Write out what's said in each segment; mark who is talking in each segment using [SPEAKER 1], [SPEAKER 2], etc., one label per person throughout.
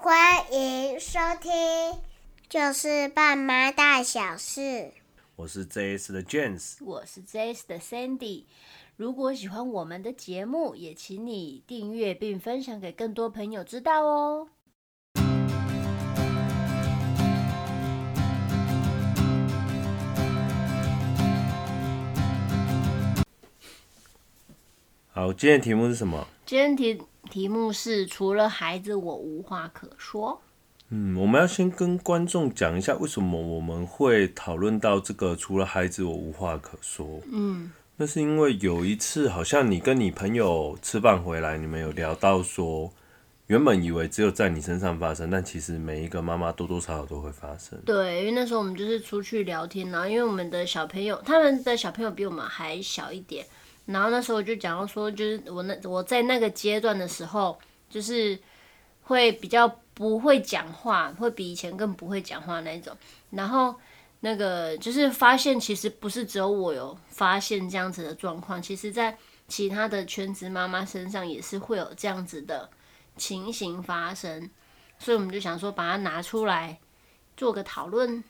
[SPEAKER 1] 欢迎收听，就是爸妈大小事。
[SPEAKER 2] 我是 JS 的 James，
[SPEAKER 3] 我是 JS 的 Sandy。如果喜欢我们的节目，也请你订阅并分享给更多朋友知道哦。
[SPEAKER 2] 好，今天的题目是什么？
[SPEAKER 3] 今天题题目是除了孩子，我无话可说。
[SPEAKER 2] 嗯，我们要先跟观众讲一下，为什么我们会讨论到这个除了孩子，我无话可说。
[SPEAKER 3] 嗯，
[SPEAKER 2] 那是因为有一次，好像你跟你朋友吃饭回来，你们有聊到说，原本以为只有在你身上发生，但其实每一个妈妈多多少少都会发生。
[SPEAKER 3] 对，因为那时候我们就是出去聊天，然后因为我们的小朋友，他们的小朋友比我们还小一点。然后那时候就讲到说，就是我那我在那个阶段的时候，就是会比较不会讲话，会比以前更不会讲话那种。然后那个就是发现，其实不是只有我有发现这样子的状况，其实在其他的全职妈妈身上也是会有这样子的情形发生。所以我们就想说，把它拿出来做个讨论。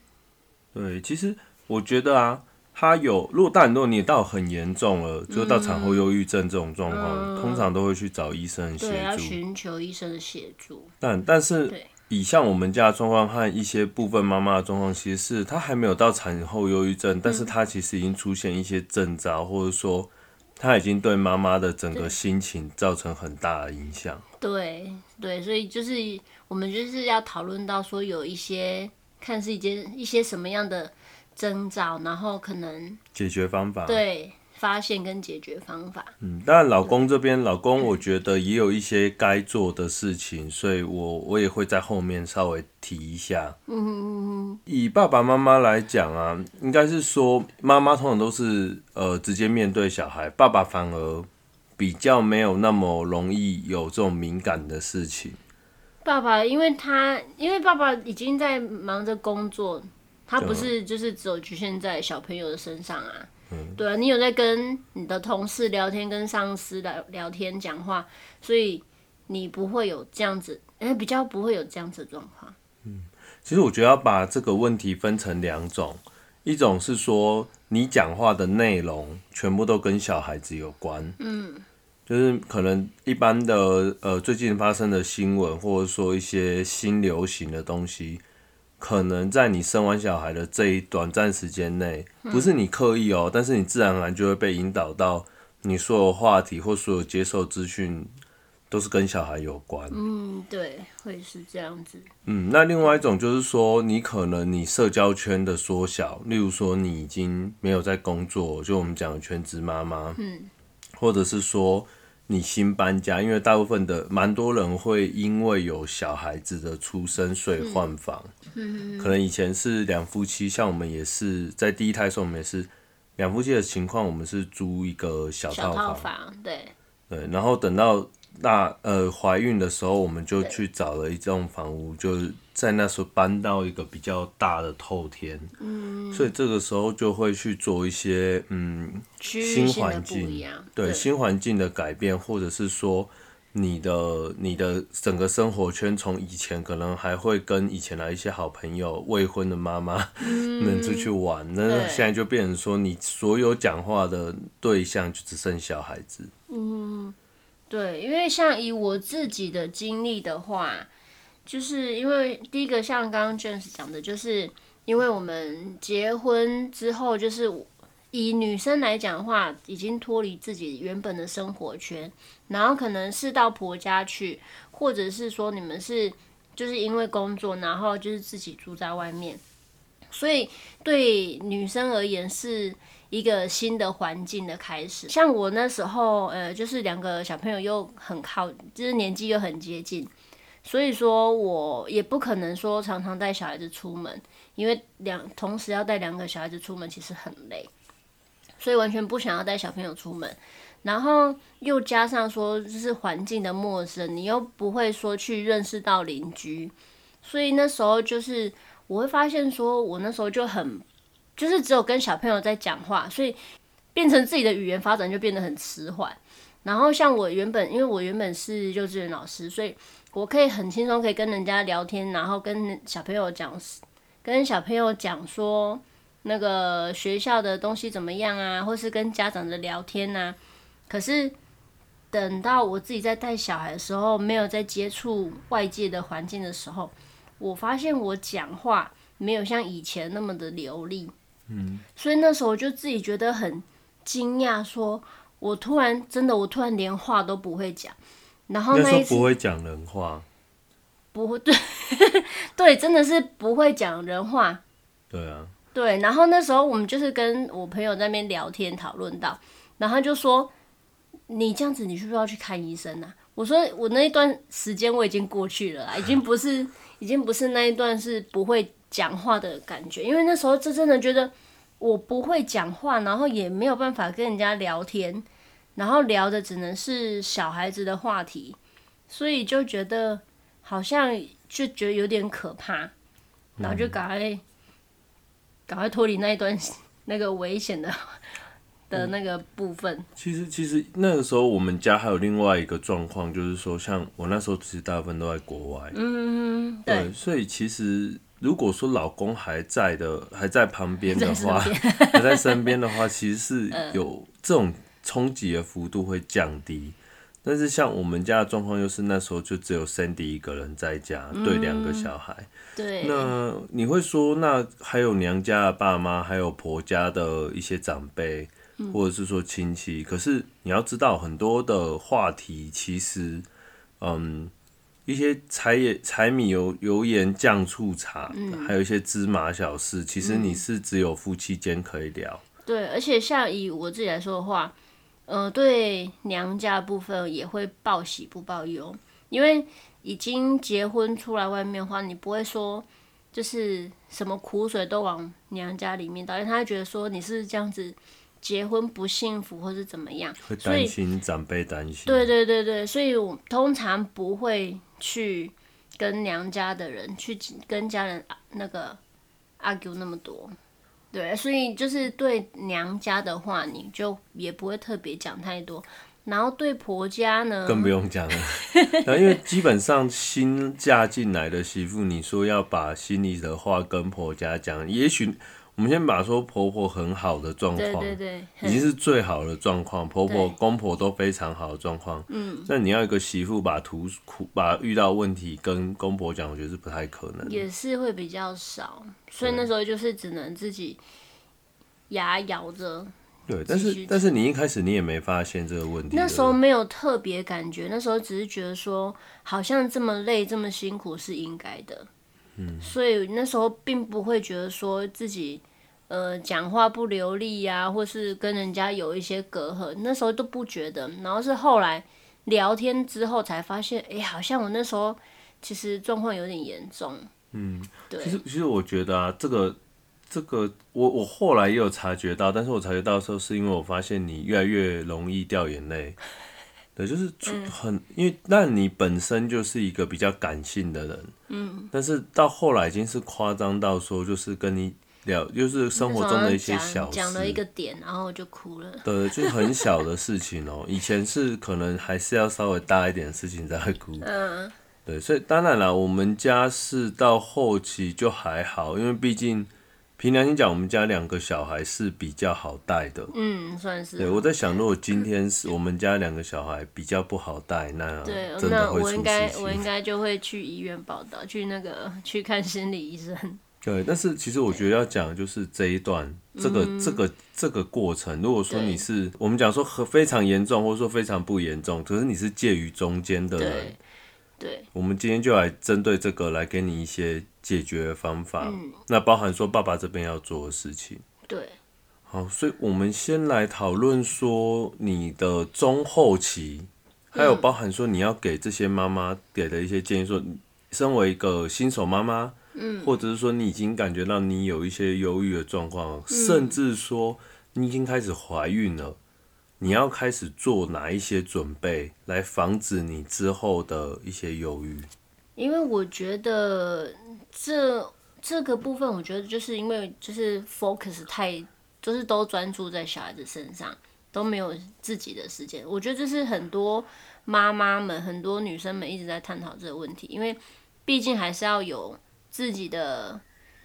[SPEAKER 2] 对，其实我觉得啊。他有，如果但如果你到很严重了，就到产后忧郁症这种状况，嗯，通常都会去找医生协助。
[SPEAKER 3] 对，要寻求医生的协助。
[SPEAKER 2] 但但是，以像我们家的状况和一些部分妈妈的状况，其实是她还没有到产后忧郁症，但是她其实已经出现一些征兆，或者说她已经对妈妈的整个心情造成很大的影响。
[SPEAKER 3] 对对，所以就是我们就是要讨论到说，有一些看是一件一些什么样的。征兆，然后可能
[SPEAKER 2] 解决方法，
[SPEAKER 3] 对，发现跟解决方法。
[SPEAKER 2] 嗯，当然老公这边，老公我觉得也有一些该做的事情，所以我我也会在后面稍微提一下。
[SPEAKER 3] 嗯哼嗯嗯。
[SPEAKER 2] 以爸爸妈妈来讲啊，应该是说妈妈通常都是呃直接面对小孩，爸爸反而比较没有那么容易有这种敏感的事情。
[SPEAKER 3] 爸爸，因为他因为爸爸已经在忙着工作。他不是就是只有局限在小朋友的身上啊，嗯、对啊，你有在跟你的同事聊天，跟上司聊聊天讲话，所以你不会有这样子，哎，比较不会有这样子的状况。
[SPEAKER 2] 嗯，其实我觉得要把这个问题分成两种，一种是说你讲话的内容全部都跟小孩子有关，
[SPEAKER 3] 嗯，
[SPEAKER 2] 就是可能一般的呃最近发生的新闻，或者说一些新流行的东西。可能在你生完小孩的这一短暂时间内，不是你刻意哦、喔，但是你自然而然就会被引导到你所有话题或所有接受资讯都是跟小孩有关。
[SPEAKER 3] 嗯，对，会是这样子。
[SPEAKER 2] 嗯，那另外一种就是说，你可能你社交圈的缩小，例如说你已经没有在工作，就我们讲的全职妈妈，
[SPEAKER 3] 嗯，
[SPEAKER 2] 或者是说。你新搬家，因为大部分的蛮多人会因为有小孩子的出生，所以换房。
[SPEAKER 3] 嗯，
[SPEAKER 2] 可能以前是两夫妻，像我们也是在第一胎的时候，我们也是两夫妻的情况，我们是租一个小套房。
[SPEAKER 3] 小套房，对。
[SPEAKER 2] 对，然后等到大呃怀孕的时候，我们就去找了一栋房屋，就是。在那时候搬到一个比较大的透天，
[SPEAKER 3] 嗯，
[SPEAKER 2] 所以这个时候就会去做一些嗯新环境，对，对。新环境的改变，或者是说你的你的整个生活圈，从以前可能还会跟以前的一些好朋友、未婚的妈妈们出去玩，那、嗯、现在就变成说你所有讲话的对象就只剩小孩子。
[SPEAKER 3] 嗯，对，因为像以我自己的经历的话。就是因为第一个像刚刚 James 讲的，就是因为我们结婚之后，就是以女生来讲的话，已经脱离自己原本的生活圈，然后可能是到婆家去，或者是说你们是就是因为工作，然后就是自己住在外面，所以对女生而言是一个新的环境的开始。像我那时候，呃，就是两个小朋友又很靠，就是年纪又很接近。所以说，我也不可能说常常带小孩子出门，因为两同时要带两个小孩子出门，其实很累，所以完全不想要带小朋友出门。然后又加上说，就是环境的陌生，你又不会说去认识到邻居，所以那时候就是我会发现说，我那时候就很就是只有跟小朋友在讲话，所以变成自己的语言发展就变得很迟缓。然后像我原本，因为我原本是幼稚园老师，所以我可以很轻松可以跟人家聊天，然后跟小朋友讲，跟小朋友讲说那个学校的东西怎么样啊，或是跟家长的聊天啊。可是等到我自己在带小孩的时候，没有在接触外界的环境的时候，我发现我讲话没有像以前那么的流利。嗯，所以那时候我就自己觉得很惊讶，说我突然真的，我突然连话都不会讲。然后那一次
[SPEAKER 2] 不会讲人话，
[SPEAKER 3] 不会 对对，真的是不会讲人话。
[SPEAKER 2] 对啊，
[SPEAKER 3] 对。然后那时候我们就是跟我朋友在那边聊天讨论到，然后他就说：“你这样子，你是不是要去看医生啊？”我说：“我那一段时间我已经过去了啦，已经不是，已经不是那一段是不会讲话的感觉，因为那时候就真的觉得我不会讲话，然后也没有办法跟人家聊天。”然后聊的只能是小孩子的话题，所以就觉得好像就觉得有点可怕，然后就赶快、嗯、赶快脱离那一段 那个危险的的那个部分。嗯、
[SPEAKER 2] 其实其实那个时候我们家还有另外一个状况，就是说像我那时候其实大部分都在国外，
[SPEAKER 3] 嗯对，
[SPEAKER 2] 对，所以其实如果说老公还在的还在旁边的话，还在身边的话，其实是有这种。冲击的幅度会降低，但是像我们家的状况，又是那时候就只有 Sandy 一个人在家，对两个小孩。
[SPEAKER 3] 对。
[SPEAKER 2] 那你会说，那还有娘家的爸妈，还有婆家的一些长辈，或者是说亲戚。可是你要知道，很多的话题其实，嗯，一些柴盐柴米油油盐酱醋茶，还有一些芝麻小事，其实你是只有夫妻间可以聊。
[SPEAKER 3] 对，而且像以我自己来说的话。呃，对娘家部分也会报喜不报忧，因为已经结婚出来外面的话，你不会说就是什么苦水都往娘家里面倒，因为他会觉得说你是这样子结婚不幸福或是怎么样，
[SPEAKER 2] 会担心长辈担心。
[SPEAKER 3] 对对对对，所以我通常不会去跟娘家的人去跟家人那个 argue 那么多。对，所以就是对娘家的话，你就也不会特别讲太多。然后对婆家呢，
[SPEAKER 2] 更不用讲了。因为基本上新嫁进来的媳妇，你说要把心里的话跟婆家讲，也许。我们先把说婆婆很好的状况，对对对，已经是最好的状况，婆婆公婆都非常好的状况。嗯，那你要一个媳妇把图苦把遇到问题跟公婆讲，我觉得是不太可能。
[SPEAKER 3] 也是会比较少，所以那时候就是只能自己牙咬着。
[SPEAKER 2] 对，但是但是你一开始你也没发现这个问题。
[SPEAKER 3] 那时候没有特别感觉，那时候只是觉得说，好像这么累这么辛苦是应该的。嗯，所以那时候并不会觉得说自己。呃，讲话不流利呀、啊，或是跟人家有一些隔阂，那时候都不觉得。然后是后来聊天之后才发现，哎、欸，好像我那时候其实状况有点严重。
[SPEAKER 2] 嗯，对。其实，其实我觉得啊，这个，这个，我我后来也有察觉到，但是我察觉到的时候，是因为我发现你越来越容易掉眼泪。对，就是很，嗯、因为那你本身就是一个比较感性的人，嗯，但是到后来已经是夸张到说，就是跟你。就是生活中的一些小事，
[SPEAKER 3] 讲了一个点，然后就哭了。
[SPEAKER 2] 对，就是很小的事情哦、喔。以前是可能还是要稍微大一点的事情才会哭。嗯。对，所以当然了，我们家是到后期就还好，因为毕竟凭良心讲，我们家两个小孩是比较好带的。
[SPEAKER 3] 嗯，算是。
[SPEAKER 2] 对，我在想，如果今天是我们家两个小孩比较不好带，那真的会出事情。对，那我应该我应该
[SPEAKER 3] 就会去医院报道，去那个去看心理医生。
[SPEAKER 2] 对，但是其实我觉得要讲的就是这一段，这个这个这个过程。如果说你是我们讲说和非常严重，或者说非常不严重，可是你是介于中间的人，
[SPEAKER 3] 对，
[SPEAKER 2] 我们今天就来针对这个来给你一些解决的方法。那包含说爸爸这边要做的事情。
[SPEAKER 3] 对，
[SPEAKER 2] 好，所以我们先来讨论说你的中后期，还有包含说你要给这些妈妈给的一些建议，说身为一个新手妈妈。或者是说你已经感觉到你有一些忧郁的状况，嗯，甚至说你已经开始怀孕了，你要开始做哪一些准备来防止你之后的一些忧郁？
[SPEAKER 3] 因为我觉得这这个部分，我觉得就是因为就是 focus 太，就是都专注在小孩子身上，都没有自己的时间。我觉得这是很多妈妈们、很多女生们一直在探讨这个问题，因为毕竟还是要有自己的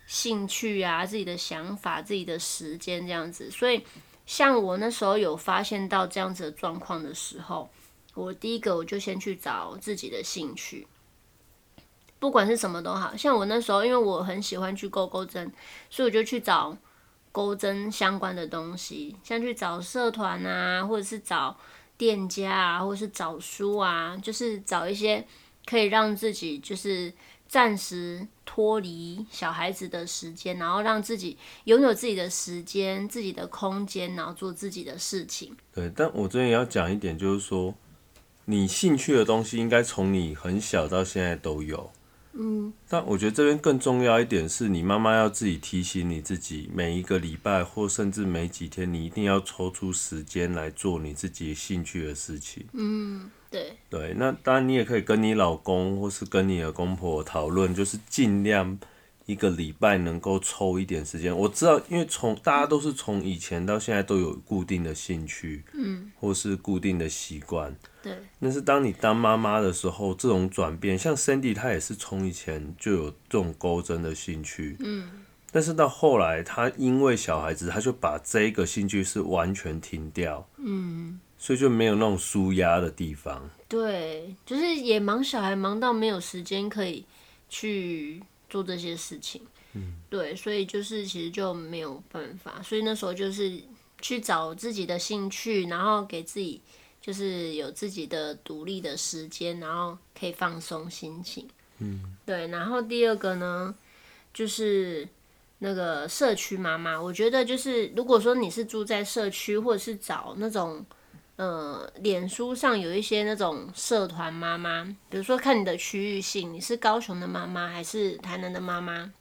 [SPEAKER 3] 兴趣啊、自己的想法、自己的时间这样子。所以，像我那时候有发现到这样子的状况的时候，我第一个我就先去找自己的兴趣，不管是什么都好。像我那时候，因为我很喜欢去勾钩针，所以我就去找钩针相关的东西，像去找社团啊，或者是找。店家啊，或者是找书啊，就是找一些可以让自己就是暂时脱离小孩子的时间，然后让自己拥有自己的时间、自己的空间，然后做自己的事情。
[SPEAKER 2] 对，但我这边也要讲一点，就是说你兴趣的东西应该从你很小到现在都有。
[SPEAKER 3] 嗯，
[SPEAKER 2] 但我觉得这边更重要一点是你妈妈要自己提醒你自己，每一个礼拜或甚至每几天，你一定要抽出时间来做你自己兴趣的事情。
[SPEAKER 3] 嗯，对。
[SPEAKER 2] 对，那当然你也可以跟你老公或是跟你的公婆讨论，就是尽量。一个礼拜能够抽一点时间，我知道，因为从大家都是从以前到现在都有固定的兴趣，
[SPEAKER 3] 嗯，
[SPEAKER 2] 或是固定的习惯，
[SPEAKER 3] 对。
[SPEAKER 2] 但是当你当妈妈的时候，这种转变，像 Cindy 她也是从以前就有这种钩针的兴趣，
[SPEAKER 3] 嗯。
[SPEAKER 2] 但是到后来，她因为小孩子，她就把这个兴趣是完全停掉，
[SPEAKER 3] 嗯。
[SPEAKER 2] 所以就没有那种舒压的地方。
[SPEAKER 3] 对，就是也忙小孩，忙到没有时间可以去。做这些事情，
[SPEAKER 2] 嗯，
[SPEAKER 3] 对，所以就是其实就没有办法，所以那时候就是去找自己的兴趣，然后给自己就是有自己的独立的时间，然后可以放松心情，
[SPEAKER 2] 嗯，
[SPEAKER 3] 对。然后第二个呢，就是那个社区妈妈，我觉得就是如果说你是住在社区，或者是找那种。呃，脸书上有一些那种社团妈妈，比如说看你的区域性，你是高雄的妈妈还是台南的妈妈，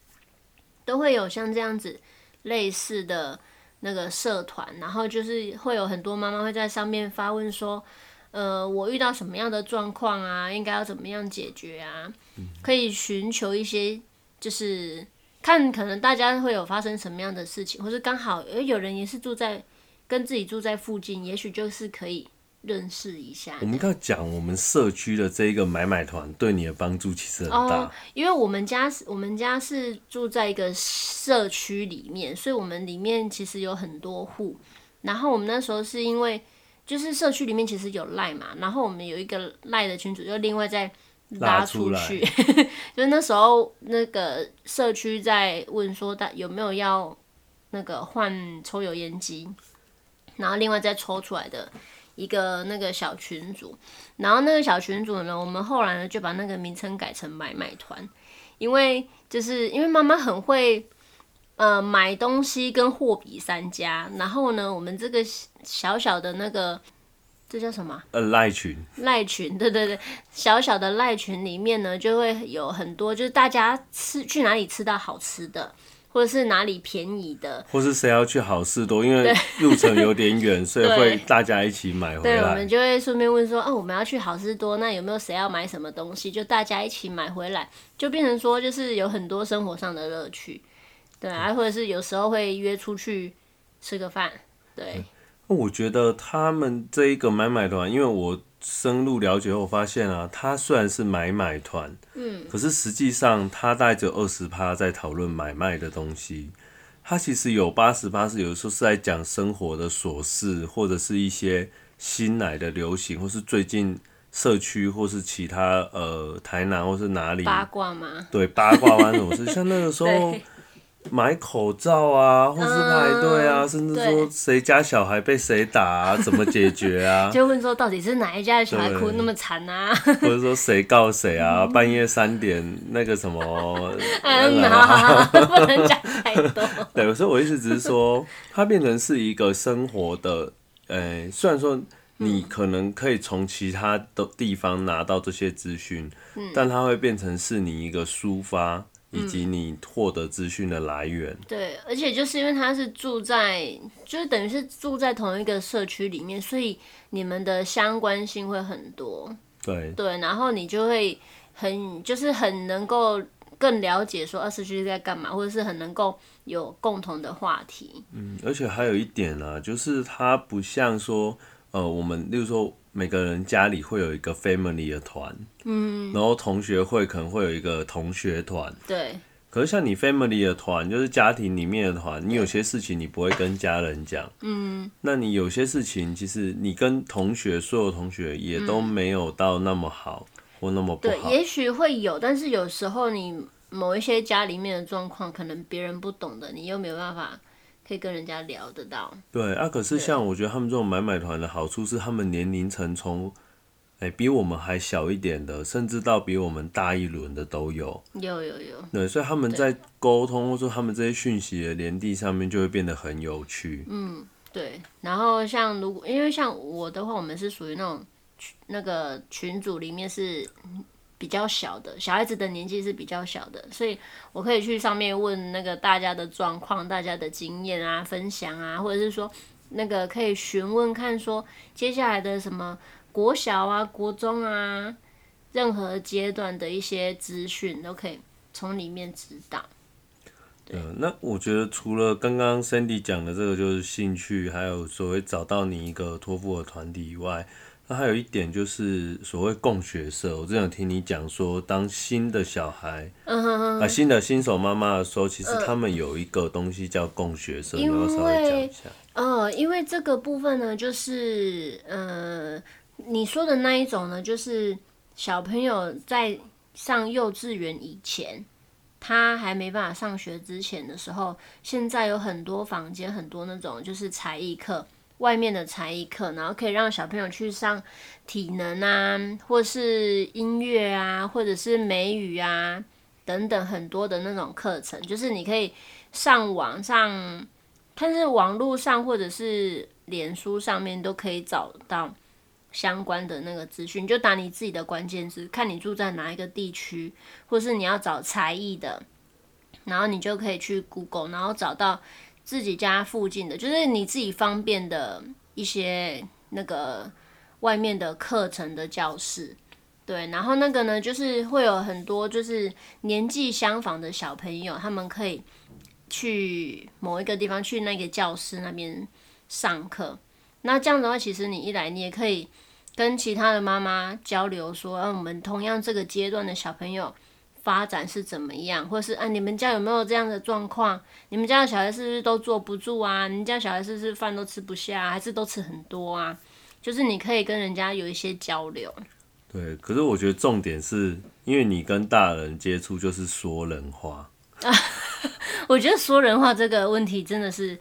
[SPEAKER 3] 都会有像这样子类似的那个社团，然后就是会有很多妈妈会在上面发问说，呃，我遇到什么样的状况啊，应该要怎么样解决啊？可以寻求一些，就是看可能大家会有发生什么样的事情，或是刚好诶有人也是住在。跟自己住在附近，也许就是可以认识一下。
[SPEAKER 2] 我们刚讲我们社区的这一个买买团，对你的帮助其实很大。
[SPEAKER 3] 哦，因为我们家是，我们家是住在一个社区里面，所以我们里面其实有很多户。然后我们那时候是因为，就是社区里面其实有赖嘛，然后我们有一个赖的群主，就另外再拉出去。出 就是那时候那个社区在问说，大有没有要那个换抽油烟机。然后另外再抽出来的一个那个小群组，然后那个小群组呢，我们后来呢就把那个名称改成买买团，因为就是因为妈妈很会呃买东西跟货比三家，然后呢，我们这个小小的那个这叫什么？呃
[SPEAKER 2] 赖群。
[SPEAKER 3] 赖群，对对对，小小的赖群里面呢，就会有很多就是大家吃去哪里吃到好吃的。或者是哪里便宜的，
[SPEAKER 2] 或是谁要去好事多，因为路程有点远，所以会大家一起买回来。
[SPEAKER 3] 对，我们就会顺便问说，哦、啊，我们要去好事多，那有没有谁要买什么东西？就大家一起买回来，就变成说，就是有很多生活上的乐趣，对啊，或者是有时候会约出去吃个饭，对。
[SPEAKER 2] 我觉得他们这一个买买团，因为我。深入了解后发现啊，他虽然是买买团，
[SPEAKER 3] 嗯，
[SPEAKER 2] 可是实际上他带着二十趴在讨论买卖的东西，他其实有八十趴是有的时候是在讲生活的琐事，或者是一些新来的流行，或是最近社区或是其他呃台南或是哪里
[SPEAKER 3] 八卦吗？
[SPEAKER 2] 对，八卦发生什么事，像那个时候。买口罩啊，或是排队啊，嗯、甚至说谁家小孩被谁打啊，怎么解决啊？
[SPEAKER 3] 就问说到底是哪一家的小孩哭那么惨啊？
[SPEAKER 2] 或者说谁告谁啊？半夜三点那个什么？
[SPEAKER 3] 嗯，好好好，不能讲太多。
[SPEAKER 2] 对，所以我意思只是说，它变成是一个生活的，呃、欸，虽然说你可能可以从其他的地方拿到这些资讯，嗯，但它会变成是你一个抒发。以及你获得资讯的来源、嗯。
[SPEAKER 3] 对，而且就是因为他是住在，就是等于是住在同一个社区里面，所以你们的相关性会很多。
[SPEAKER 2] 对。
[SPEAKER 3] 对，然后你就会很，就是很能够更了解说二社区在干嘛，或者是很能够有共同的话题。
[SPEAKER 2] 嗯，而且还有一点啊，就是它不像说，呃，我们例如说每个人家里会有一个 family 的团，嗯，然后同学会可能会有一个同学团，
[SPEAKER 3] 对。
[SPEAKER 2] 可是像你 family 的团，就是家庭里面的团，你有些事情你不会跟家人讲，嗯，那你有些事情其实你跟同学，所有同学也都没有到那么好、嗯、或那么不好。
[SPEAKER 3] 对，也许会有，但是有时候你某一些家里面的状况，可能别人不懂的，你又没有办法可以跟人家聊得到。
[SPEAKER 2] 对啊，可是像我觉得他们这种买买团的好处是，他们年龄层从。哎、欸，比我们还小一点的，甚至到比我们大一轮的都有。
[SPEAKER 3] 有有有。
[SPEAKER 2] 对，所以他们在沟通，或者说他们这些讯息的连地上面，就会变得很有趣。
[SPEAKER 3] 嗯，对。然后像如果因为像我的话，我们是属于那种那个群组里面是比较小的，小孩子的年纪是比较小的，所以我可以去上面问那个大家的状况、大家的经验啊、分享啊，或者是说那个可以询问看说接下来的什么。国小啊，国中啊，任何阶段的一些资讯都可以从里面知道。
[SPEAKER 2] 对，那我觉得除了刚刚 Sandy 讲的这个就是兴趣，还有所谓找到你一个托付的团体以外，那还有一点就是所谓共学社。我之前有听你讲说，当新的小孩，嗯哼哼，啊，新的新手妈妈的时候，其实他们有一个东西叫共学社，你要稍微讲一下。
[SPEAKER 3] 呃，因为这个部分呢，就是呃。你说的那一种呢，就是小朋友在上幼稚园以前，他还没办法上学之前的时候，现在有很多房间，很多那种就是才艺课，外面的才艺课，然后可以让小朋友去上体能啊，或是音乐啊，或者是美语啊等等很多的那种课程，就是你可以上网上，但是网络上或者是脸书上面都可以找到。相关的那个资讯，就打你自己的关键字，看你住在哪一个地区，或是你要找才艺的，然后你就可以去 Google，然后找到自己家附近的，就是你自己方便的一些那个外面的课程的教室，对，然后那个呢，就是会有很多就是年纪相仿的小朋友，他们可以去某一个地方，去那个教室那边上课。那这样的话，其实你一来，你也可以跟其他的妈妈交流，说，啊，我们同样这个阶段的小朋友发展是怎么样，或是啊，你们家有没有这样的状况？你们家的小孩是不是都坐不住啊？你们家小孩是不是饭都吃不下，还是都吃很多啊？就是你可以跟人家有一些交流。
[SPEAKER 2] 对，可是我觉得重点是因为你跟大人接触就是说人话。
[SPEAKER 3] 我觉得说人话这个问题真的是。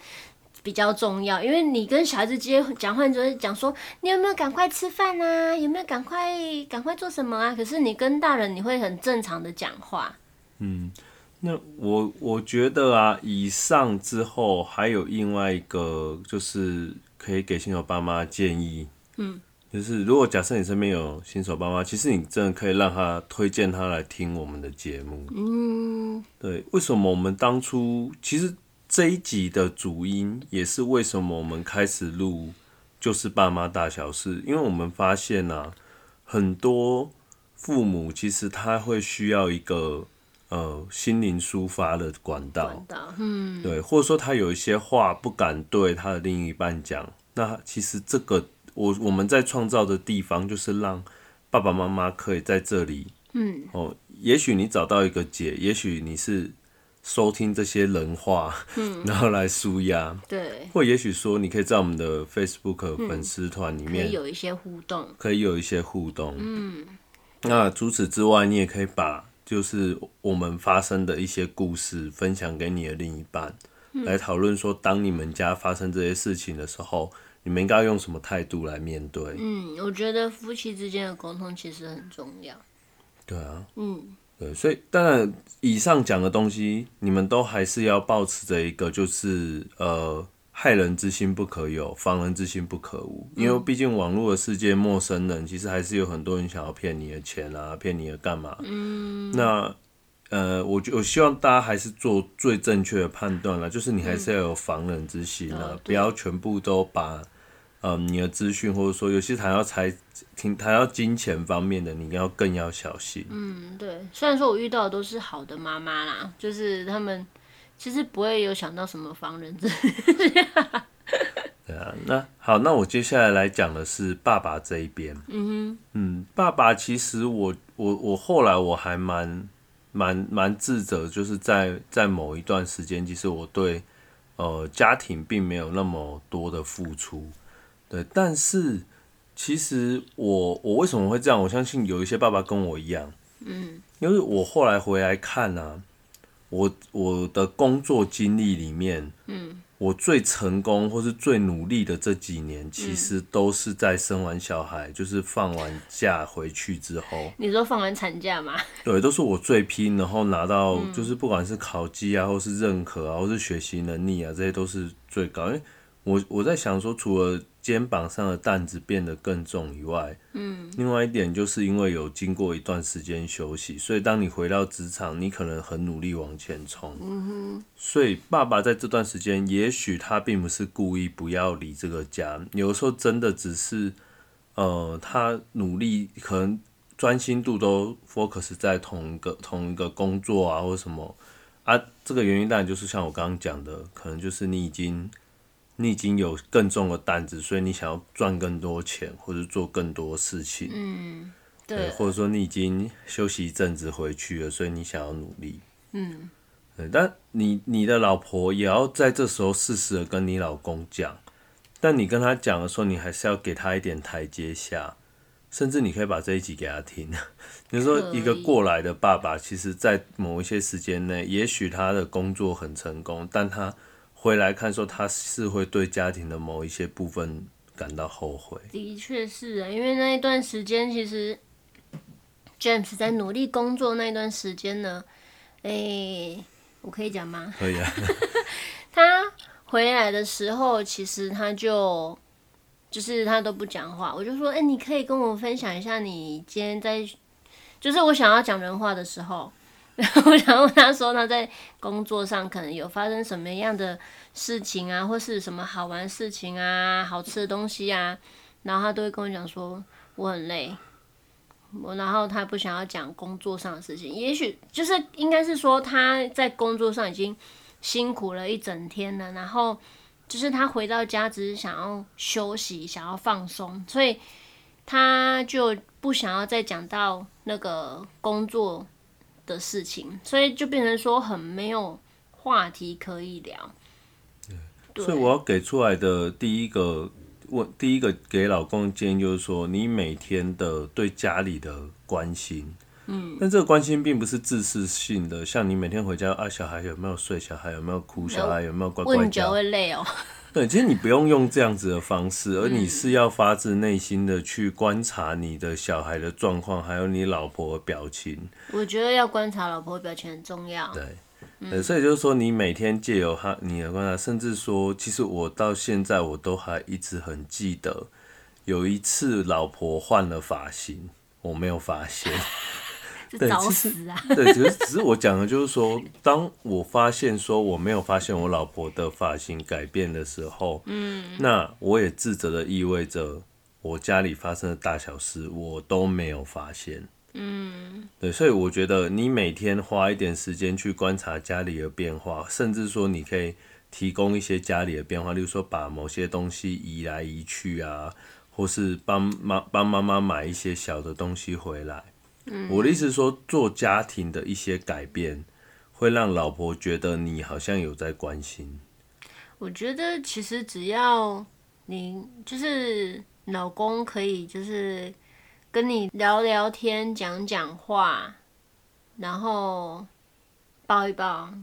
[SPEAKER 3] 比较重要，因为你跟小孩子接讲话，就是讲说你有没有赶快吃饭啊？有没有赶快赶快做什么啊？可是你跟大人，你会很正常的讲话。
[SPEAKER 2] 嗯，那我我觉得啊，以上之后还有另外一个，就是可以给新手爸妈建议。嗯，就是如果假设你身边有新手爸妈，其实你真的可以让他推荐他来听我们的节目。嗯，对，为什么我们当初其实。这一集的主因也是为什么我们开始录，就是爸妈大小事，因为我们发现啊，很多父母其实他会需要一个呃心灵抒发的管道，管道，嗯，对，或者说他有一些话不敢对他的另一半讲，那其实这个我我们在创造的地方就是让爸爸妈妈可以在这里，嗯，哦，也许你找到一个解，也许你是。收听这些人话，嗯、然后来舒压，
[SPEAKER 3] 对，
[SPEAKER 2] 或也许说，你可以在我们的 Facebook 粉丝团里面、
[SPEAKER 3] 嗯、可以有一些互动，
[SPEAKER 2] 可以有一些互动。嗯，那除此之外，你也可以把就是我们发生的一些故事分享给你的另一半，嗯、来讨论说，当你们家发生这些事情的时候，你们应该用什么态度来面对？
[SPEAKER 3] 嗯，我觉得夫妻之间的沟通其实很重要。
[SPEAKER 2] 对啊，嗯。对，所以当然，以上讲的东西，你们都还是要保持着一个，就是呃，害人之心不可有，防人之心不可无。因为毕竟网络的世界，陌生人其实还是有很多人想要骗你的钱啊，骗你的干嘛？嗯。那呃，我我希望大家还是做最正确的判断了，就是你还是要有防人之心啊，嗯、不要全部都把。嗯，你的资讯或者说有些谈到财，听谈到金钱方面的，你要更要小心。
[SPEAKER 3] 嗯，对。虽然说我遇到的都是好的妈妈啦，就是他们其实不会有想到什么防人之心。
[SPEAKER 2] 对啊，啊，那好，那我接下来来讲的是爸爸这一边。嗯哼，嗯，爸爸其实我我我后来我还蛮蛮蛮自责，就是在在某一段时间，其实我对呃家庭并没有那么多的付出。对，但是其实我我为什么会这样？我相信有一些爸爸跟我一样。嗯，因为我后来回来看啊，我我的工作经历里面，嗯。我最成功或是最努力的这几年，其实都是在生完小孩，嗯、就是放完假回去之后。
[SPEAKER 3] 你说放完产假吗？
[SPEAKER 2] 对，都是我最拼，然后拿到就是不管是考绩啊，或是认可啊，或是学习能力啊，这些都是最高。因为我我在想说，除了肩膀上的担子变得更重以外，嗯，另外一点就是因为有经过一段时间休息，所以当你回到职场，你可能很努力往前冲。嗯哼。所以爸爸在这段时间，也许他并不是故意不要离这个家，有的时候真的只是，呃，他努力可能专心度都 focus 在同一个同一个工作啊，或什么啊，这个原因当然就是像我刚刚讲的，可能就是你已经。你已经有更重的担子，所以你想要赚更多钱，或者做更多事情。嗯，对，对，或者说你已经休息一阵子回去了，所以你想要努力。嗯，对，但你你的老婆也要在这时候适时的跟你老公讲，但你跟他讲的时候，你还是要给他一点台阶下，甚至你可以把这一集给他听。比如说，一个过来的爸爸，其实在某一些时间内，也许他的工作很成功，但他。回来看说他是会对家庭的某一些部分感到后悔。
[SPEAKER 3] 的确是啊，因为那一段时间其实 James 在努力工作那段时间呢，哎、欸，我可以讲吗？
[SPEAKER 2] 可以啊。
[SPEAKER 3] 他回来的时候，其实他就就是他都不讲话，我就说，哎、欸，你可以跟我分享一下你今天在，就是我想要讲人话的时候。我想问他说，他在工作上可能有发生什么样的事情啊，或是什么好玩事情啊，好吃的东西啊，然后他都会跟我讲说我很累，我然后他不想要讲工作上的事情，也许就是应该是说他在工作上已经辛苦了一整天了，然后就是他回到家只是想要休息，想要放松，所以他就不想要再讲到那个工作的事情，所以就变成说很没有话题可以聊。
[SPEAKER 2] 对，所以我要给出来的第一个问，第一个给老公的建议就是说，你每天的对家里的关心，嗯，但这个关心并不是自私性的，像你每天回家啊，小孩有没有睡，小孩有没有哭，小孩有没有乖乖叫，
[SPEAKER 3] 问会累哦。
[SPEAKER 2] 对，其实你不用用这样子的方式，而你是要发自内心的去观察你的小孩的状况，还有你老婆的表情。
[SPEAKER 3] 我觉得要观察老婆的表情很重要。
[SPEAKER 2] 对，嗯、所以就是说，你每天借由他你的观察，甚至说，其实我到现在我都还一直很记得，有一次老婆换了发型，我没有发现。
[SPEAKER 3] 对，其实
[SPEAKER 2] 对，只是只是我讲的，就是说，当我发现说我没有发现我老婆的发型改变的时候，嗯，那我也自责的意味着我家里发生的大小事我都没有发现，嗯，对，所以我觉得你每天花一点时间去观察家里的变化，甚至说你可以提供一些家里的变化，例如说把某些东西移来移去啊，或是帮妈帮妈妈买一些小的东西回来。我的意思是说，做家庭的一些改变，会让老婆觉得你好像有在关心。
[SPEAKER 3] 我觉得其实只要你就是老公可以就是跟你聊聊天、讲讲话，然后抱一抱。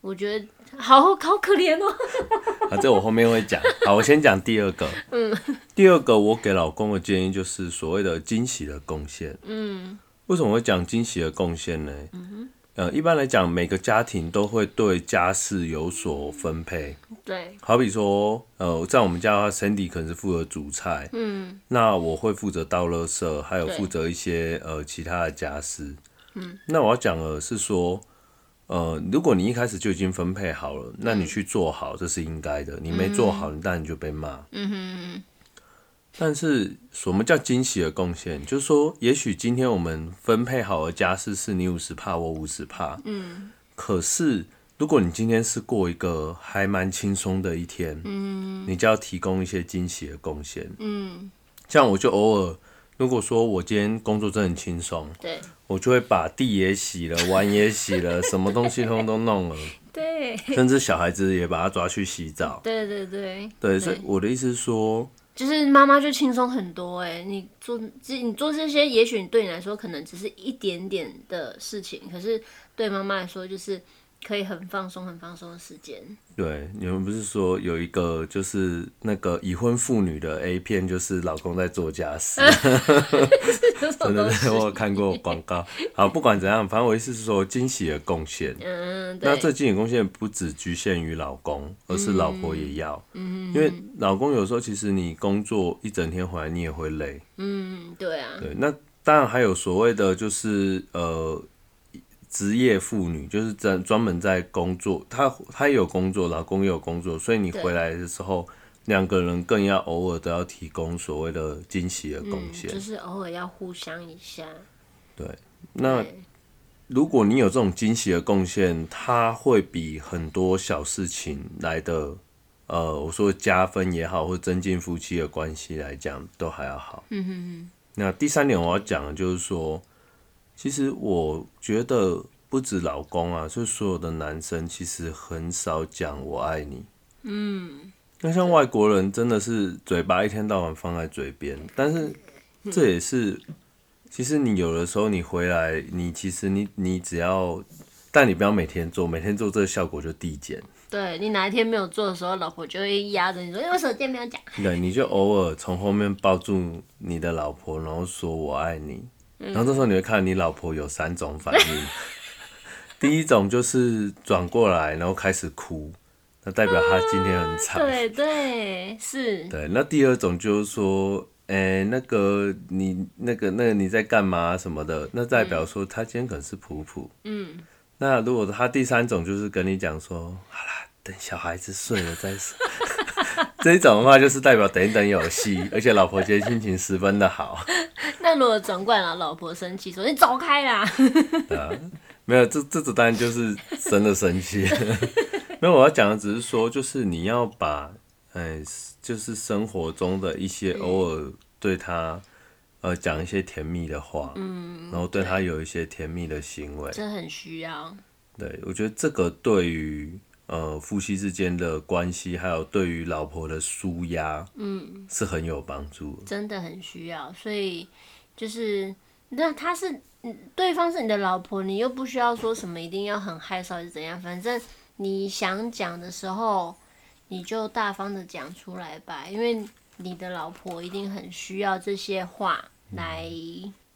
[SPEAKER 3] 我觉得好好可怜哦。
[SPEAKER 2] 啊，这我后面会讲。好，我先讲第二个。嗯。第二个，我给老公的建议就是所谓的惊喜的贡献。嗯。为什么会讲惊喜的贡献呢？嗯哼。呃，一般来讲，每个家庭都会对家事有所分配。
[SPEAKER 3] 对。
[SPEAKER 2] 好比说，呃，在我们家的话，Sandy 可能是负责煮菜。嗯。那我会负责倒垃圾，还有负责一些呃其他的家事。嗯。那我要讲的是说。呃，如果你一开始就已经分配好了，那你去做好，这是应该的。你没做好，你当然就被骂。嗯哼。但是什么叫惊喜的贡献？就是说，也许今天我们分配好的家事是你五十趴，我五十趴。嗯。可是如果你今天是过一个还蛮轻松的一天，嗯，你就要提供一些惊喜的贡献，嗯，像我就偶尔，如果说我今天工作真的很轻松，
[SPEAKER 3] 对，
[SPEAKER 2] 我就会把地也洗了，碗也洗了，什么东西通通都弄了，
[SPEAKER 3] 对，
[SPEAKER 2] 甚至小孩子也把他抓去洗澡，
[SPEAKER 3] 对对对，
[SPEAKER 2] 对，所以我的意思是说。
[SPEAKER 3] 就是妈妈就轻松很多哎、欸，你做这你做这些，也许对你来说可能只是一点点的事情，可是对妈妈来说就是。可以很放松、很放松的时间。
[SPEAKER 2] 对，你们不是说有一个就是那个已婚妇女的 A 片，就是老公在做家事。真的，我有看过广告。好，不管怎样，反正我意思是说，惊喜的贡献。
[SPEAKER 3] 嗯，
[SPEAKER 2] 那这惊喜贡献不只局限于老公，而是老婆也要。嗯。因为老公有时候其实你工作一整天回来，你也会累。
[SPEAKER 3] 嗯，对啊。
[SPEAKER 2] 对，那当然还有所谓的就是呃。职业妇女就是专专门在工作，她她也有工作，老公也有工作，所以你回来的时候，两个人更要偶尔都要提供所谓的惊喜的贡献，
[SPEAKER 3] 嗯，就是偶尔要互相一下。
[SPEAKER 2] 对，那如果你有这种惊喜的贡献，它会比很多小事情来的，呃，我说加分也好，或增进夫妻的关系来讲，都还要好。嗯哼哼。那第三点我要讲的就是说。其实我觉得不止老公啊，就所有的男生其实很少讲我爱你。嗯，那像外国人真的是嘴巴一天到晚放在嘴边，但是这也是，其实你有的时候你回来，你其实你你只要，但你不要每天做，每天做这个效果就递减。
[SPEAKER 3] 对，你哪一天没有做的时候，老婆就会压着你说，因为手机没有讲。
[SPEAKER 2] 对，你就偶尔从后面抱住你的老婆，然后说我爱你。然后这时候你会看你老婆有三种反应，第一种就是转过来，然后开始哭，那代表她今天很惨。
[SPEAKER 3] 对对是。
[SPEAKER 2] 对，那第二种就是说，哎、欸，那个你那个那个你在干嘛什么的，那代表说她今天可能是普普。嗯。那如果她第三种就是跟你讲说，好啦，等小孩子睡了再说。这一种的话就是代表等一等有戏，而且老婆今天心情十分的好。
[SPEAKER 3] 那如果转过来了，老婆生气说：“你走开啦！”
[SPEAKER 2] 对啊，没有，这这种当然就是真的生气。没有，我要讲的只是说，就是你要把，哎，就是生活中的一些偶尔对他，呃，讲一些甜蜜的话，嗯，然后对他有一些甜蜜的行为，
[SPEAKER 3] 这很需要。
[SPEAKER 2] 对，我觉得这个对于。呃，夫妻之间的关系，还有对于老婆的舒压，嗯，是很有帮助，
[SPEAKER 3] 真的很需要。所以就是，那他是，对方是你的老婆，你又不需要说什么，一定要很害臊还是怎样，反正你想讲的时候，你就大方的讲出来吧，因为你的老婆一定很需要这些话来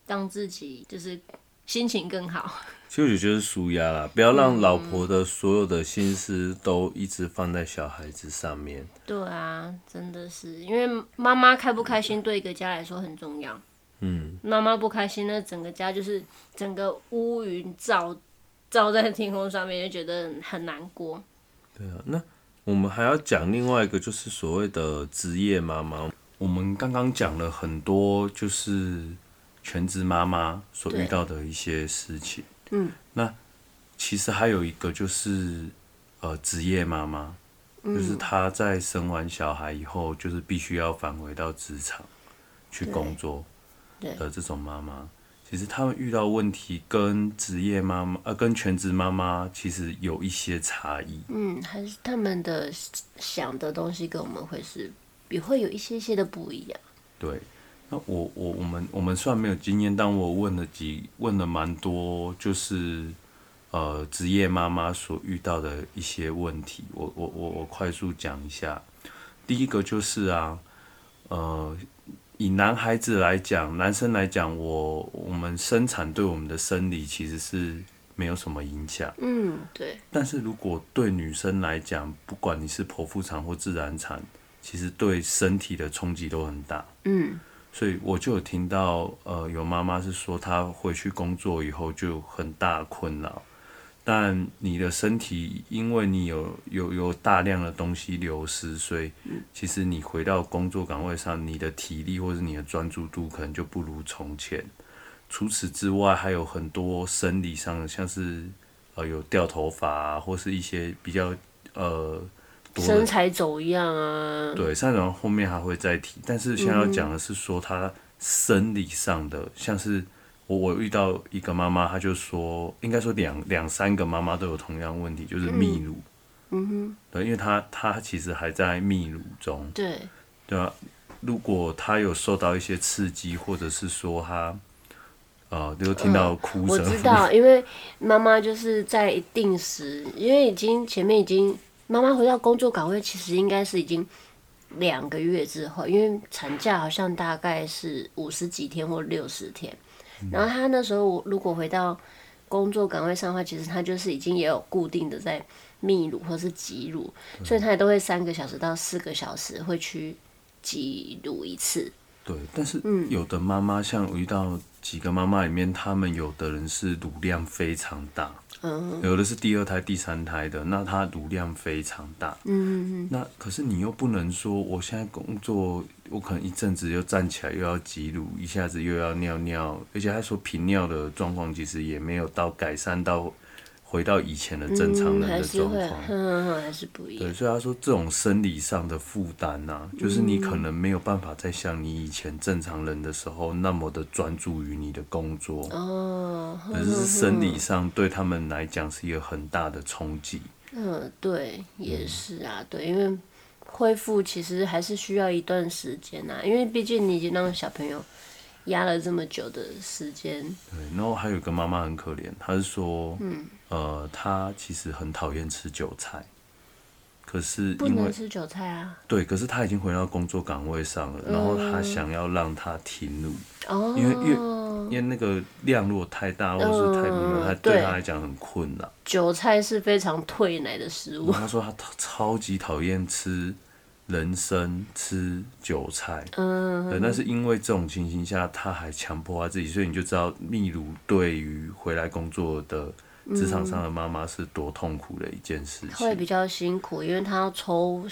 [SPEAKER 3] 让自己就是心情更好。
[SPEAKER 2] 其实我觉得就是舒压啦，不要让老婆的所有的心思都一直放在小孩子上面。
[SPEAKER 3] 对啊，真的是，因为妈妈开不开心对一个家来说很重要。嗯，妈妈不开心，那整个家就是整个乌云罩罩在天空上面，就觉得很难过。
[SPEAKER 2] 对啊，那我们还要讲另外一个，就是所谓的职业妈妈。我们刚刚讲了很多，就是全职妈妈所遇到的一些事情。嗯，那其实还有一个就是，呃，职业妈妈，就是她在生完小孩以后，就是必须要返回到职场去工作的这种妈妈，其实他们遇到问题跟职业妈妈呃跟全职妈妈其实有一些差异。
[SPEAKER 3] 嗯，还是他们的想的东西跟我们会是也会有一些些的不一样。
[SPEAKER 2] 对。那我我我们我们虽然没有经验，但我问了几问了蛮多，就是呃职业妈妈所遇到的一些问题，我我我我快速讲一下。第一个就是啊，呃，以男孩子来讲，男生来讲，我我们生产对我们的生理其实是没有什么影响。
[SPEAKER 3] 嗯，对。
[SPEAKER 2] 但是如果对女生来讲，不管你是剖腹产或自然产，其实对身体的冲击都很大。嗯。所以我就有听到，呃，有妈妈是说她回去工作以后就很大困扰，但你的身体因为你有有有大量的东西流失，所以其实你回到工作岗位上，你的体力或者你的专注度可能就不如从前。除此之外，还有很多生理上，像是呃有掉头发啊，或是一些比较呃
[SPEAKER 3] 身材走样啊。
[SPEAKER 2] 对，身材走样后面还会再提，但是现在要讲的是说他生理上的，嗯、像是我我遇到一个妈妈，她就说，应该说两两三个妈妈都有同样问题，就是泌乳。嗯哼。对，因为她她其实还在泌乳中。
[SPEAKER 3] 对。
[SPEAKER 2] 对啊，如果她有受到一些刺激，或者是说她。哦，就听到哭声、嗯。
[SPEAKER 3] 我知道，因为妈妈就是在一定时，因为已经前面已经妈妈回到工作岗位，其实应该是已经两个月之后，因为产假好像大概是五十几天或六十天。然后她那时候如果回到工作岗位上的话，其实她就是已经也有固定的在泌乳或是挤乳，所以她也都会三个小时到四个小时会去挤乳一次。
[SPEAKER 2] 对，但是有的妈妈像我遇到。几个妈妈里面，他们有的人是乳量非常大，嗯，有的是第二胎、第三胎的，那他乳量非常大，嗯，那可是你又不能说，我现在工作，我可能一阵子又站起来又要挤乳，一下子又要尿尿，而且他说频尿的状况其实也没有到改善到。回到以前的正常人的状况，
[SPEAKER 3] 嗯，还是不一样。
[SPEAKER 2] 对，所以他说这种生理上的负担呐，就是你可能没有办法再像你以前正常人的时候那么的专注于你的工作。哦，可是生理上对他们来讲是一个很大的冲击。
[SPEAKER 3] 嗯，对，也是啊，对，因为恢复其实还是需要一段时间呐，因为毕竟你已经让小朋友。压了这么久的时间，
[SPEAKER 2] 对，然后还有一个妈妈很可怜，她是说，嗯，呃，她其实很讨厌吃韭菜，可是
[SPEAKER 3] 不能吃韭菜啊，
[SPEAKER 2] 对，可是她已经回到工作岗位上了，嗯、然后她想要让她停乳，哦，因为因为因为那个量如果太大或者是太频繁，她、嗯、对她来讲很困难。
[SPEAKER 3] 韭菜是非常退奶的食物，
[SPEAKER 2] 她说她超级讨厌吃。人参吃韭菜，嗯，对，那是因为这种情形下，他还强迫他自己，所以你就知道秘鲁对于回来工作的职场上的妈妈是多痛苦的一件事情。
[SPEAKER 3] 会比较辛苦，因为他要抽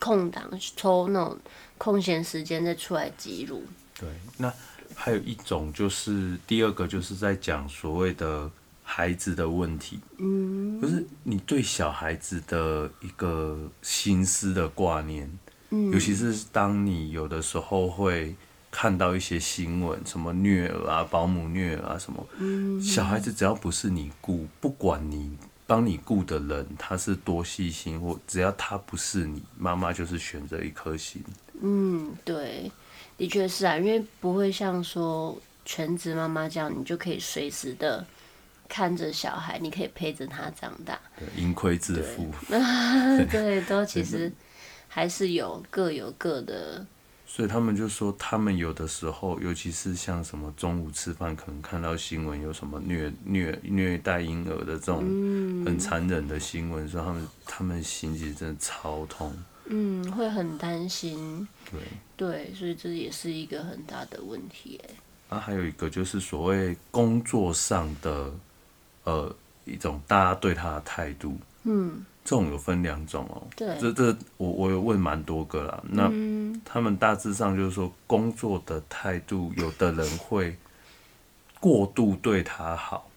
[SPEAKER 3] 空档，抽那种空闲时间再出来记录。
[SPEAKER 2] 对，那还有一种就是第二个，就是在讲所谓的。孩子的问题，嗯，就是你对小孩子的一个心思的挂念，嗯，尤其是当你有的时候会看到一些新闻，什么虐儿啊、保姆虐儿啊什么，嗯，小孩子只要不是你雇，不管你帮你雇的人他是多细心，或只要他不是你妈妈，就是选择一颗心。
[SPEAKER 3] 嗯，对，的确是啊，因为不会像说全职妈妈这样，你就可以随时的。看着小孩，你可以陪着他长大，对
[SPEAKER 2] 盈亏自负。
[SPEAKER 3] 对，都其实还是有各有各的。
[SPEAKER 2] 所以他们就说，他们有的时候，尤其是像什么中午吃饭，可能看到新闻有什么虐虐虐待婴儿的这种很残忍的新闻，说他们他们心里真的超痛。
[SPEAKER 3] 嗯，会很担心。
[SPEAKER 2] 对
[SPEAKER 3] 对，所以这也是一个很大的问题。
[SPEAKER 2] 啊，还有一个就是所谓工作上的。呃，一种大家对他的态度，嗯，这种有分两种哦。
[SPEAKER 3] 对，
[SPEAKER 2] 这这我我有问蛮多个啦。那、嗯、他们大致上就是说，工作的态度，有的人会过度对他好，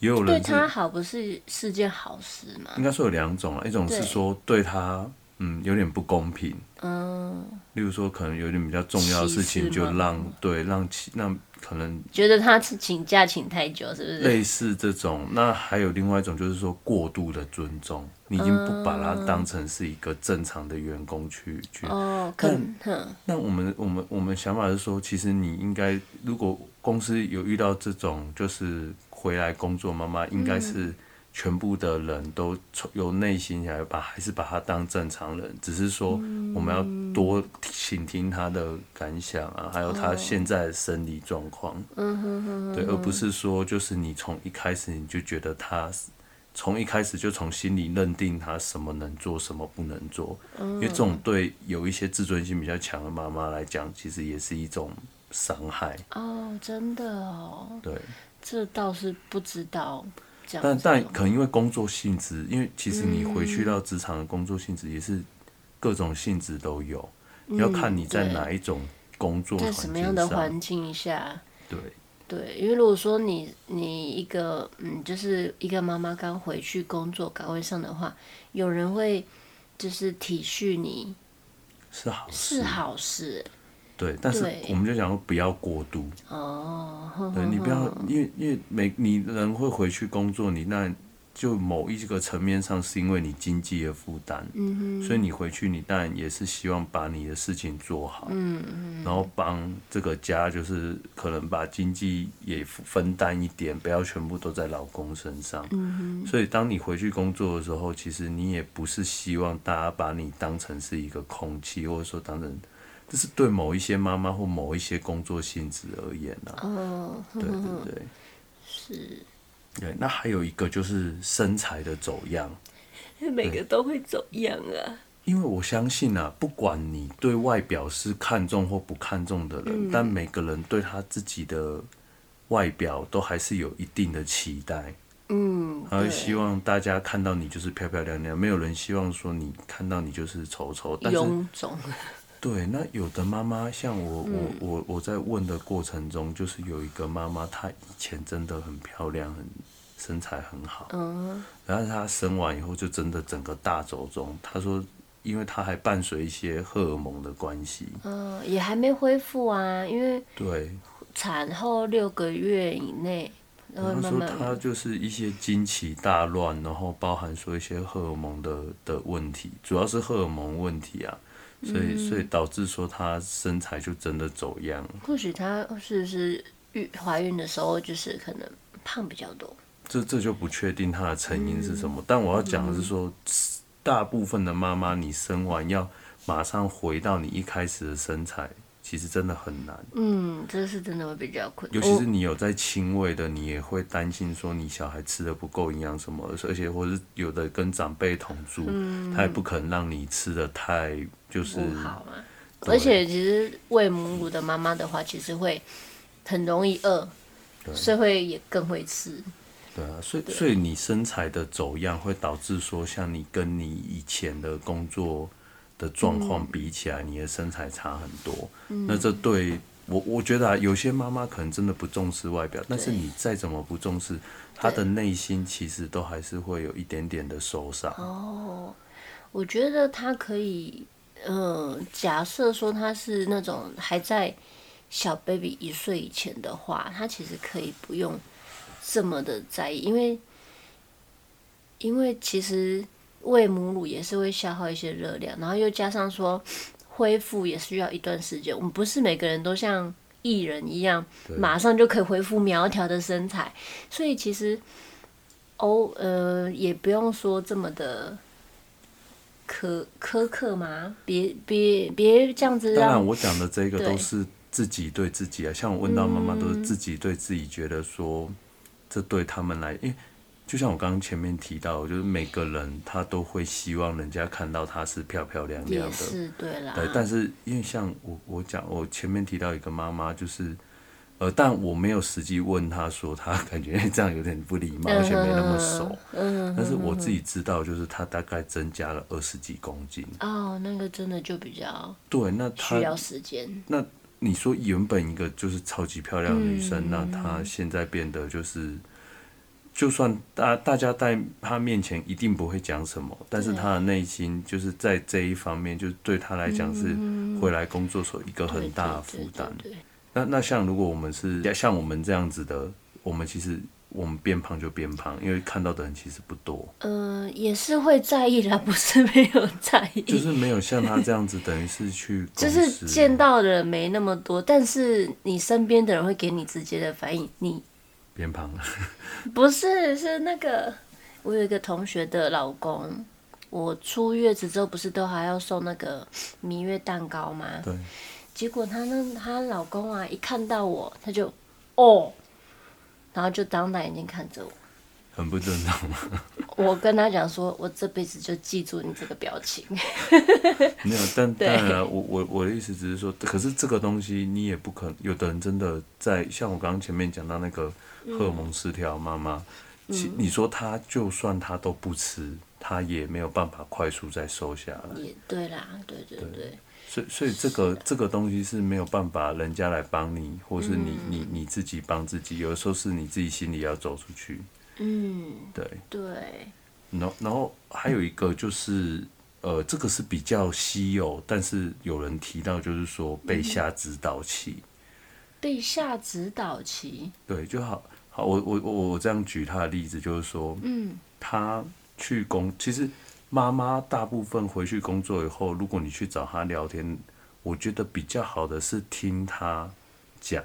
[SPEAKER 2] 也有人
[SPEAKER 3] 对他好不是是件好事吗？
[SPEAKER 2] 应该说有两种啊，一种是说对他嗯有点不公平，嗯，例如说可能有点比较重要的事情就让对让其让。可能
[SPEAKER 3] 觉得他请假请太久，是不是？
[SPEAKER 2] 类似这种，那还有另外一种，就是说过度的尊重，你已经不把他当成是一个正常的员工去去。哦，可能。那我们我们我们想法是说，其实你应该，如果公司有遇到这种，就是回来工作妈妈，应该是。全部的人都从由内心来把，还是把他当正常人，只是说我们要多倾听他的感想啊，还有他现在的生理状况，对，而不是说就是你从一开始你就觉得他，从一开始就从心里认定他什么能做，什么不能做，因为这种对有一些自尊心比较强的妈妈来讲，其实也是一种伤害。
[SPEAKER 3] 哦，真的哦。
[SPEAKER 2] 对，
[SPEAKER 3] 这倒是不知道。
[SPEAKER 2] 但但可能因为工作性质，因为其实你回去到职场的工作性质也是各种性质都有，嗯、要看你在哪一种工作，
[SPEAKER 3] 在什么样的环境下。
[SPEAKER 2] 对，
[SPEAKER 3] 对，因为如果说你你一个嗯，就是一个妈妈刚回去工作岗位上的话，有人会就是体恤你，
[SPEAKER 2] 是好事，
[SPEAKER 3] 是好事。
[SPEAKER 2] 对，但是我们就想说不要过度。
[SPEAKER 3] 哦。
[SPEAKER 2] 对，你不要，因为因为每你人会回去工作，你那。就某一个层面上，是因为你经济的负担，嗯，所以你回去，你当然也是希望把你的事情做好，嗯，然后帮这个家，就是可能把经济也分担一点，不要全部都在老公身上，嗯，所以当你回去工作的时候，其实你也不是希望大家把你当成是一个空气，或者说当成这是对某一些妈妈或某一些工作性质而言啊，哦，对对对，
[SPEAKER 3] 是。
[SPEAKER 2] 对，那还有一个就是身材的走样，
[SPEAKER 3] 每个都会走样啊。
[SPEAKER 2] 因为我相信啊，不管你对外表是看重或不看重的人，嗯，但每个人对他自己的外表都还是有一定的期待。嗯，他会希望大家看到你就是漂漂亮亮，没有人希望说你看到你就是丑丑。但是对，那有的妈妈像我，嗯、我我我在问的过程中，就是有一个妈妈，她以前真的很漂亮，很身材很好，嗯，然后她生完以后就真的整个大走中。她说，因为她还伴随一些荷尔蒙的关系，
[SPEAKER 3] 嗯，也还没恢复啊，因为
[SPEAKER 2] 对，
[SPEAKER 3] 产后六个月以内，然后
[SPEAKER 2] 说她就是一些经期大乱，然后包含说一些荷尔蒙的的问题，主要是荷尔蒙问题啊。所以，所以导致说她身材就真的走样。
[SPEAKER 3] 或许她是不是孕怀孕的时候就是可能胖比较多？
[SPEAKER 2] 这这就不确定她的成因是什么。嗯、但我要讲的是说，嗯、大部分的妈妈，你生完要马上回到你一开始的身材。其实真的很难。
[SPEAKER 3] 嗯，这是真的会比较困难。
[SPEAKER 2] 尤其是你有在亲喂的，你也会担心说你小孩吃的不够营养什么的，而且或是有的跟长辈同住，嗯、他也不可能让你吃的太就是
[SPEAKER 3] 不好嘛。而且其实喂母乳的妈妈的话，其实会很容易饿，所以会也更会吃。
[SPEAKER 2] 对啊，所以所以你身材的走样会导致说，像你跟你以前的工作。的状况比起来，你的身材差很多。嗯、那这对我，我觉得啊，有些妈妈可能真的不重视外表，但是你再怎么不重视，她的内心其实都还是会有一点点的受伤。
[SPEAKER 3] 哦，我觉得她可以，嗯、呃，假设说她是那种还在小 baby 一岁以前的话，她其实可以不用这么的在意，因为，因为其实。喂母乳也是会消耗一些热量，然后又加上说恢复也需要一段时间。我们不是每个人都像艺人一样，马上就可以恢复苗条的身材，所以其实哦呃也不用说这么的苛苛刻嘛，别别别这样子。
[SPEAKER 2] 当然，我讲的这个都是自己对自己啊，像我问到妈妈都是自己对自己觉得说，这对他们来，因为。就像我刚刚前面提到，就是每个人他都会希望人家看到他是漂漂亮亮的，
[SPEAKER 3] 是对啦。
[SPEAKER 2] 对，但是因为像我我讲，我前面提到一个妈妈，就是呃，但我没有实际问她说，她 感觉这样有点不礼貌，而且没那么熟。嗯。但是我自己知道，就是她大概增加了二十几公斤。
[SPEAKER 3] 哦，那个真的就比较
[SPEAKER 2] 对，那她
[SPEAKER 3] 需要时间。
[SPEAKER 2] 那你说原本一个就是超级漂亮的女生，嗯、那她现在变得就是。就算大大家在他面前一定不会讲什么，但是他的内心就是在这一方面，就对他来讲是回来工作时候一个很大的负担。那那像如果我们是像我们这样子的，我们其实我们变胖就变胖，因为看到的人其实不多。
[SPEAKER 3] 嗯、呃，也是会在意的，不是没有在意。
[SPEAKER 2] 就是没有像他这样子，等于是去
[SPEAKER 3] 就是见到的人没那么多，但是你身边的人会给你直接的反应，你。
[SPEAKER 2] 变胖了，
[SPEAKER 3] 不是，是那个我有一个同学的老公，我出月子之后不是都还要送那个蜜月蛋糕吗？
[SPEAKER 2] 对。
[SPEAKER 3] 结果她那她老公啊，一看到我，他就哦，然后就瞪大眼睛看着我，
[SPEAKER 2] 很不正常吗？
[SPEAKER 3] 我跟他讲说，我这辈子就记住你这个表情。
[SPEAKER 2] 没有，但当然，我我我的意思只是说，可是这个东西你也不可能，有的人真的在像我刚刚前面讲到那个。荷尔蒙失调，妈妈，其你说她就算她都不吃，她也没有办法快速再瘦下来。
[SPEAKER 3] 也对啦，对对对。对
[SPEAKER 2] 所以所以这个这个东西是没有办法人家来帮你，或是你、嗯、你你自己帮自己，有的时候是你自己心里要走出去。
[SPEAKER 3] 嗯，
[SPEAKER 2] 对
[SPEAKER 3] 对。
[SPEAKER 2] 然后然后还有一个就是，呃，这个是比较稀有，但是有人提到就是说被下指导期。嗯、
[SPEAKER 3] 被下指导期。
[SPEAKER 2] 对，就好好，我我我我这样举他的例子，就是说，
[SPEAKER 3] 嗯，
[SPEAKER 2] 他去工，其实妈妈大部分回去工作以后，如果你去找他聊天，我觉得比较好的是听他讲。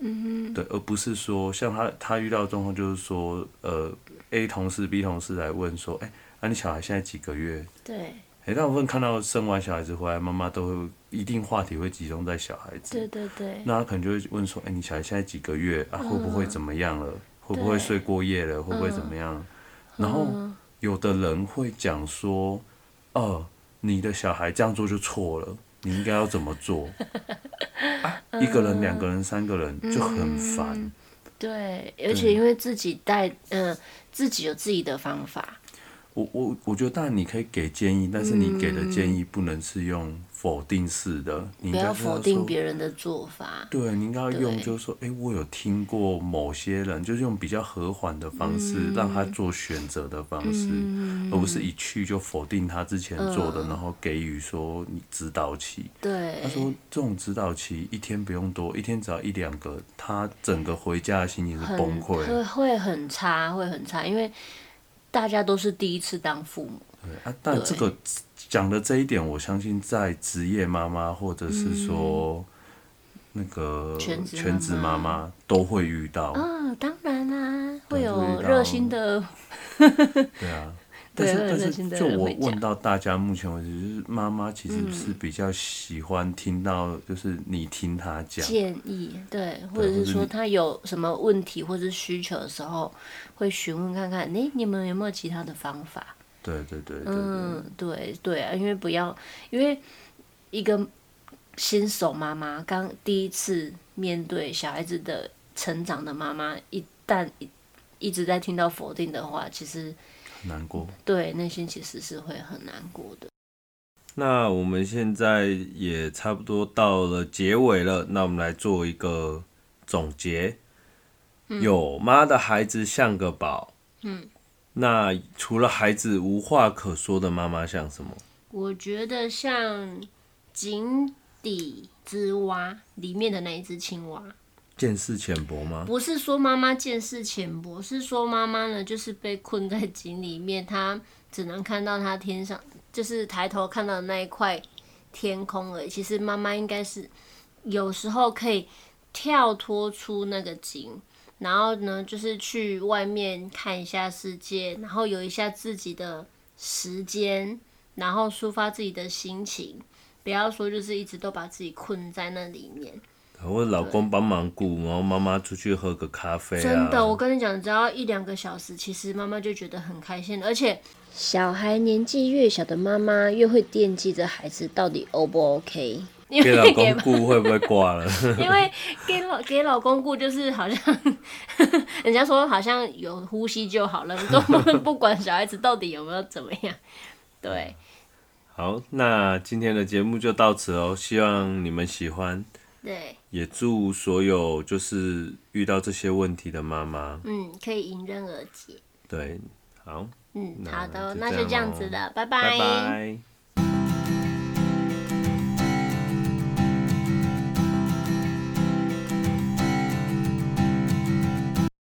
[SPEAKER 3] 嗯
[SPEAKER 2] 对，而不是说像他他遇到状况，就是说，呃，A 同事 B 同事来问说，哎、欸，那、啊、你小孩现在几个月？对。大部分看到生完小孩子回来，妈妈都会一定话题会集中在小孩子。
[SPEAKER 3] 对对对。
[SPEAKER 2] 那他可能就会问说，哎、欸，你小孩现在几个月啊？会不会怎么样了？嗯、会不会睡过夜了？会不会怎么样？嗯、然后有的人会讲说，哦、呃，你的小孩这样做就错了。你应该要怎么做？啊、一个人、两个人、三个人就很烦、嗯。
[SPEAKER 3] 对，而且因为自己带，嗯、呃，自己有自己的方法。
[SPEAKER 2] 我我我觉得当然你可以给建议，但是你给的建议不能是用否定式的，嗯、你应该要
[SPEAKER 3] 不要否定别人的做法。
[SPEAKER 2] 对，你应该要用就是说，哎、欸，我有听过某些人，就是用比较和缓的方式、嗯、让他做选择的方式，嗯、而不是一去就否定他之前做的，嗯、然后给予说你指导期。
[SPEAKER 3] 对，
[SPEAKER 2] 他说这种指导期一天不用多，一天只要一两个，他整个回家的心情是崩溃，
[SPEAKER 3] 会会很差，会很差，因为。大家都是第一次当父母，
[SPEAKER 2] 对啊，但这个讲的这一点，我相信在职业妈妈或者是说那个全职妈妈都会遇到。
[SPEAKER 3] 啊，当然啦，会有热心的，
[SPEAKER 2] 对啊。但是但是，就我问到大家，目前为止，就是妈妈其实是比较喜欢听到，就是你听她讲
[SPEAKER 3] 建议，对，或者是说她有什么问题或者需求的时候，会询问看看，哎，你们有没有其他的方法？
[SPEAKER 2] 对对对，
[SPEAKER 3] 嗯，对对啊，因为不要，因为一个新手妈妈刚第一次面对小孩子的成长的妈妈，一旦一一直在听到否定的话，其实。
[SPEAKER 2] 难过，
[SPEAKER 3] 对，内心其实是会很难过的。
[SPEAKER 2] 那我们现在也差不多到了结尾了，那我们来做一个总结。嗯、有妈的孩子像个宝。
[SPEAKER 3] 嗯。
[SPEAKER 2] 那除了孩子无话可说的妈妈像什么？
[SPEAKER 3] 我觉得像井底之蛙里面的那一只青蛙。
[SPEAKER 2] 见识浅薄吗？
[SPEAKER 3] 不是说妈妈见识浅薄，是说妈妈呢，就是被困在井里面，她只能看到她天上，就是抬头看到的那一块天空而已。其实妈妈应该是有时候可以跳脱出那个井，然后呢，就是去外面看一下世界，然后有一下自己的时间，然后抒发自己的心情，不要说就是一直都把自己困在那里面。
[SPEAKER 2] 我老公帮忙顾，然后妈妈出去喝个咖啡啊。
[SPEAKER 3] 真的，我跟你讲，只要一两个小时，其实妈妈就觉得很开心。而且，小孩年纪越小的妈妈，越会惦记着孩子到底 O 不 OK。
[SPEAKER 2] 给老公顾会不会挂了？
[SPEAKER 3] 因为给老给老公顾就是好像，人家说好像有呼吸就好了，都不管小孩子到底有没有怎么样。对。
[SPEAKER 2] 好，那今天的节目就到此哦，希望你们喜欢。
[SPEAKER 3] 对，
[SPEAKER 2] 也祝所有就是遇到这些问题的妈妈，
[SPEAKER 3] 嗯，可以迎刃而解。
[SPEAKER 2] 对，好，
[SPEAKER 3] 嗯，好的，那就这样子了，拜拜。
[SPEAKER 2] 拜拜。